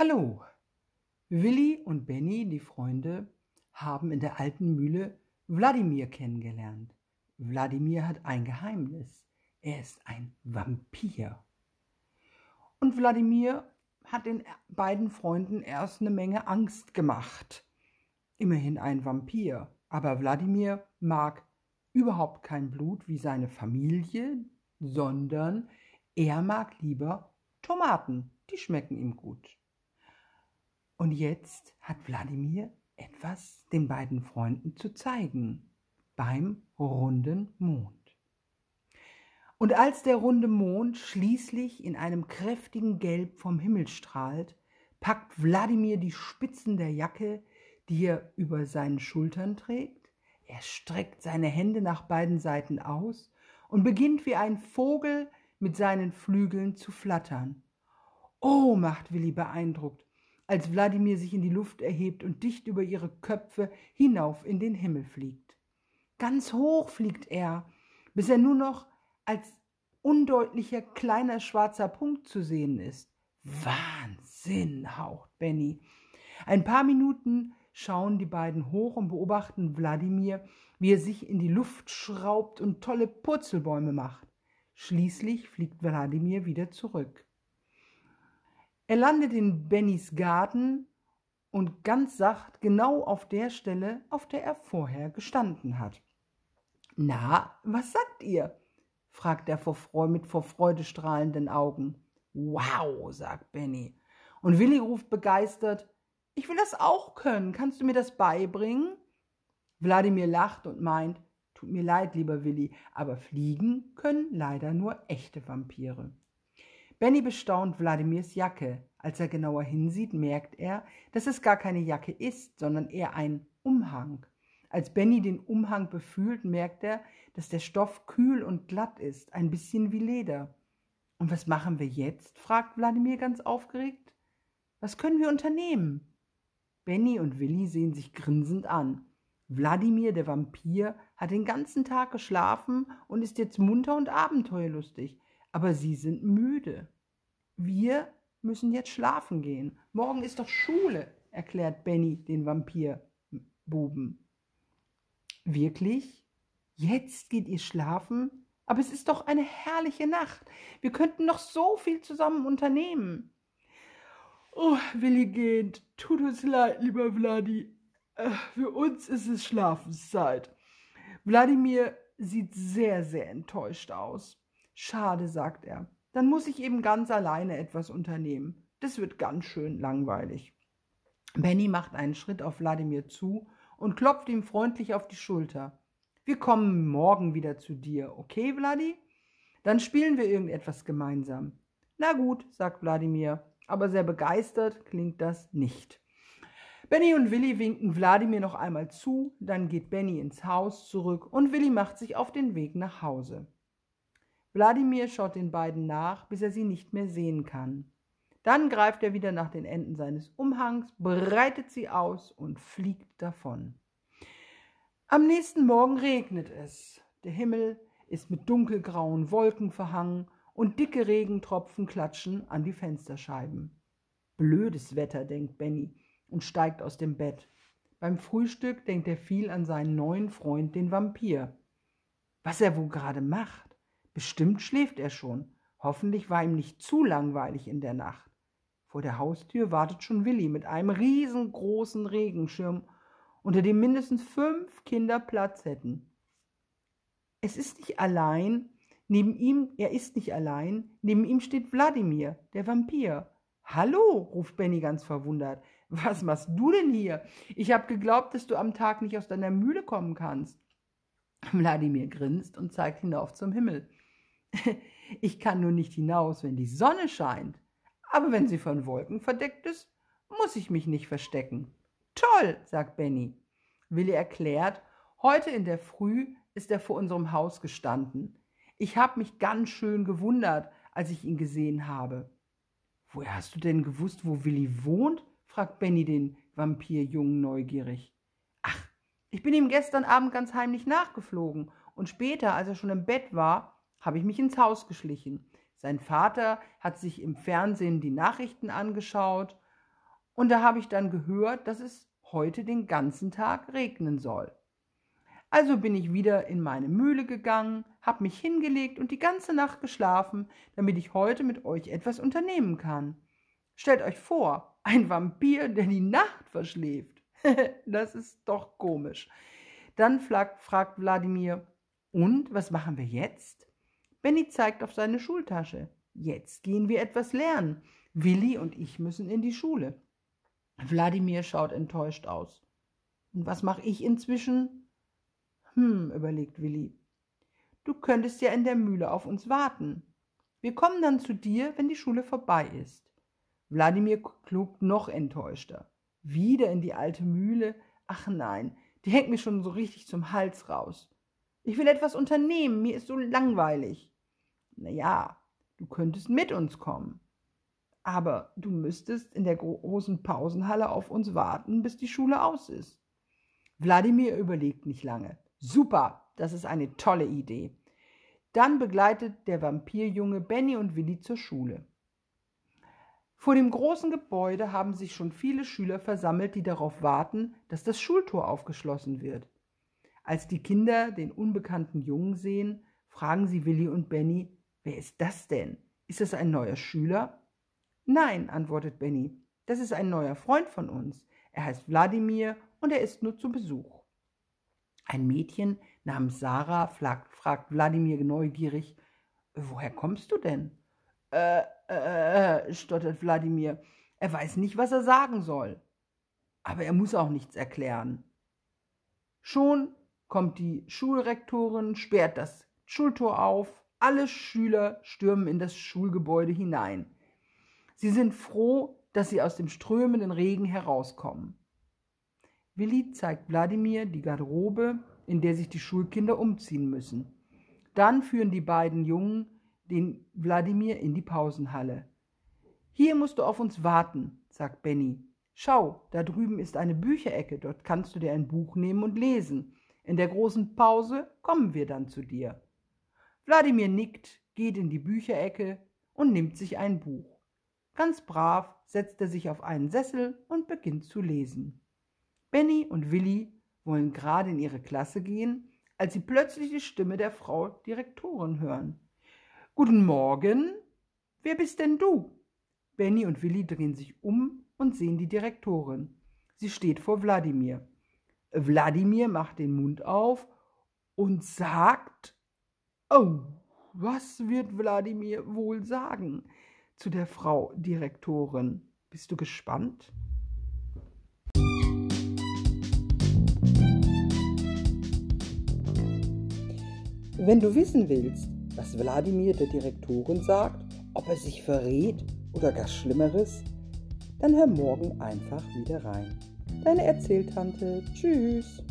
Hallo! Willi und Benny, die Freunde, haben in der alten Mühle Wladimir kennengelernt. Wladimir hat ein Geheimnis. Er ist ein Vampir. Und Wladimir hat den beiden Freunden erst eine Menge Angst gemacht. Immerhin ein Vampir. Aber Wladimir mag überhaupt kein Blut wie seine Familie, sondern er mag lieber Tomaten. Die schmecken ihm gut. Und jetzt hat Wladimir etwas den beiden Freunden zu zeigen beim runden Mond. Und als der runde Mond schließlich in einem kräftigen Gelb vom Himmel strahlt, packt Wladimir die Spitzen der Jacke, die er über seinen Schultern trägt, er streckt seine Hände nach beiden Seiten aus und beginnt wie ein Vogel mit seinen Flügeln zu flattern. Oh, macht Willi beeindruckt, als Wladimir sich in die Luft erhebt und dicht über ihre Köpfe hinauf in den Himmel fliegt. Ganz hoch fliegt er, bis er nur noch als undeutlicher kleiner schwarzer Punkt zu sehen ist. Wahnsinn, haucht Benny. Ein paar Minuten schauen die beiden hoch und beobachten Wladimir, wie er sich in die Luft schraubt und tolle Purzelbäume macht. Schließlich fliegt Wladimir wieder zurück. Er landet in Bennys Garten und ganz sacht genau auf der Stelle, auf der er vorher gestanden hat. Na, was sagt ihr? fragt er vor Freude, mit vor Freude strahlenden Augen. Wow, sagt Benny. Und Willi ruft begeistert, ich will das auch können. Kannst du mir das beibringen? Wladimir lacht und meint, tut mir leid, lieber Willi, aber fliegen können leider nur echte Vampire. Benny bestaunt Wladimirs Jacke. Als er genauer hinsieht, merkt er, dass es gar keine Jacke ist, sondern eher ein Umhang. Als Benny den Umhang befühlt, merkt er, dass der Stoff kühl und glatt ist, ein bisschen wie Leder. Und was machen wir jetzt? fragt Wladimir ganz aufgeregt. Was können wir unternehmen? Benny und Willi sehen sich grinsend an. Wladimir, der Vampir, hat den ganzen Tag geschlafen und ist jetzt munter und abenteuerlustig aber sie sind müde. Wir müssen jetzt schlafen gehen. Morgen ist doch Schule, erklärt Benny den Vampirbuben. Wirklich? Jetzt geht ihr schlafen? Aber es ist doch eine herrliche Nacht. Wir könnten noch so viel zusammen unternehmen. Oh, Willi geht. Tut uns leid, lieber Vladi. Äh, für uns ist es Schlafenszeit. Wladimir sieht sehr, sehr enttäuscht aus. Schade, sagt er. Dann muss ich eben ganz alleine etwas unternehmen. Das wird ganz schön langweilig. Benny macht einen Schritt auf Wladimir zu und klopft ihm freundlich auf die Schulter. Wir kommen morgen wieder zu dir, okay, Vladi? Dann spielen wir irgendetwas gemeinsam. Na gut, sagt Wladimir, aber sehr begeistert klingt das nicht. Benny und Willi winken Wladimir noch einmal zu, dann geht Benny ins Haus zurück und Willi macht sich auf den Weg nach Hause. Wladimir schaut den beiden nach, bis er sie nicht mehr sehen kann. Dann greift er wieder nach den Enden seines Umhangs, breitet sie aus und fliegt davon. Am nächsten Morgen regnet es. Der Himmel ist mit dunkelgrauen Wolken verhangen und dicke Regentropfen klatschen an die Fensterscheiben. Blödes Wetter, denkt Benny und steigt aus dem Bett. Beim Frühstück denkt er viel an seinen neuen Freund, den Vampir. Was er wohl gerade macht. Bestimmt schläft er schon. Hoffentlich war ihm nicht zu langweilig in der Nacht. Vor der Haustür wartet schon Willi mit einem riesengroßen Regenschirm, unter dem mindestens fünf Kinder Platz hätten. Es ist nicht allein, neben ihm, er ist nicht allein, neben ihm steht Wladimir, der Vampir. Hallo, ruft Benny ganz verwundert. Was machst du denn hier? Ich hab geglaubt, dass du am Tag nicht aus deiner Mühle kommen kannst. Wladimir grinst und zeigt hinauf zum Himmel. Ich kann nur nicht hinaus, wenn die Sonne scheint. Aber wenn sie von Wolken verdeckt ist, muss ich mich nicht verstecken. Toll, sagt Benny. Willi erklärt, heute in der Früh ist er vor unserem Haus gestanden. Ich habe mich ganz schön gewundert, als ich ihn gesehen habe. Woher hast du denn gewusst, wo Willi wohnt? fragt Benny den Vampirjungen neugierig. Ach, ich bin ihm gestern Abend ganz heimlich nachgeflogen und später, als er schon im Bett war, habe ich mich ins Haus geschlichen. Sein Vater hat sich im Fernsehen die Nachrichten angeschaut Und da habe ich dann gehört, dass es heute den ganzen Tag regnen soll. Also bin ich wieder in meine Mühle gegangen, habe mich hingelegt und die ganze Nacht geschlafen, damit ich heute mit euch etwas unternehmen kann. Stellt euch vor, ein Vampir, der die Nacht verschläft. das ist doch komisch. Dann fragt Wladimir, und was machen wir jetzt? Benny zeigt auf seine Schultasche. Jetzt gehen wir etwas lernen. Willi und ich müssen in die Schule. Wladimir schaut enttäuscht aus. Und was mache ich inzwischen? Hm, überlegt Willi. Du könntest ja in der Mühle auf uns warten. Wir kommen dann zu dir, wenn die Schule vorbei ist. Wladimir klugt noch enttäuschter. Wieder in die alte Mühle? Ach nein, die hängt mir schon so richtig zum Hals raus. Ich will etwas unternehmen, mir ist so langweilig. Na ja, du könntest mit uns kommen. Aber du müsstest in der großen Pausenhalle auf uns warten, bis die Schule aus ist. Wladimir überlegt nicht lange. Super, das ist eine tolle Idee. Dann begleitet der Vampirjunge Benny und Willi zur Schule. Vor dem großen Gebäude haben sich schon viele Schüler versammelt, die darauf warten, dass das Schultor aufgeschlossen wird. Als die Kinder den unbekannten Jungen sehen, fragen sie Willi und Benny, wer ist das denn? Ist es ein neuer Schüler? Nein, antwortet Benny, das ist ein neuer Freund von uns. Er heißt Wladimir und er ist nur zu Besuch. Ein Mädchen namens Sarah fragt, fragt Wladimir neugierig, woher kommst du denn? Äh, äh, stottert Wladimir. Er weiß nicht, was er sagen soll. Aber er muss auch nichts erklären. Schon kommt die Schulrektorin, sperrt das Schultor auf, alle Schüler stürmen in das Schulgebäude hinein. Sie sind froh, dass sie aus dem strömenden Regen herauskommen. Willi zeigt Wladimir die Garderobe, in der sich die Schulkinder umziehen müssen. Dann führen die beiden Jungen den Wladimir in die Pausenhalle. Hier musst du auf uns warten, sagt Benny. Schau, da drüben ist eine Bücherecke, dort kannst du dir ein Buch nehmen und lesen. In der großen Pause kommen wir dann zu dir. Wladimir nickt, geht in die Bücherecke und nimmt sich ein Buch. Ganz brav setzt er sich auf einen Sessel und beginnt zu lesen. Benny und Willi wollen gerade in ihre Klasse gehen, als sie plötzlich die Stimme der Frau Direktorin hören. Guten Morgen. Wer bist denn du? Benny und Willi drehen sich um und sehen die Direktorin. Sie steht vor Wladimir. Wladimir macht den Mund auf und sagt, oh, was wird Wladimir wohl sagen zu der Frau Direktorin? Bist du gespannt? Wenn du wissen willst, was Wladimir der Direktorin sagt, ob er sich verrät oder gar Schlimmeres, dann hör morgen einfach wieder rein. Deine Erzähltante. Tschüss.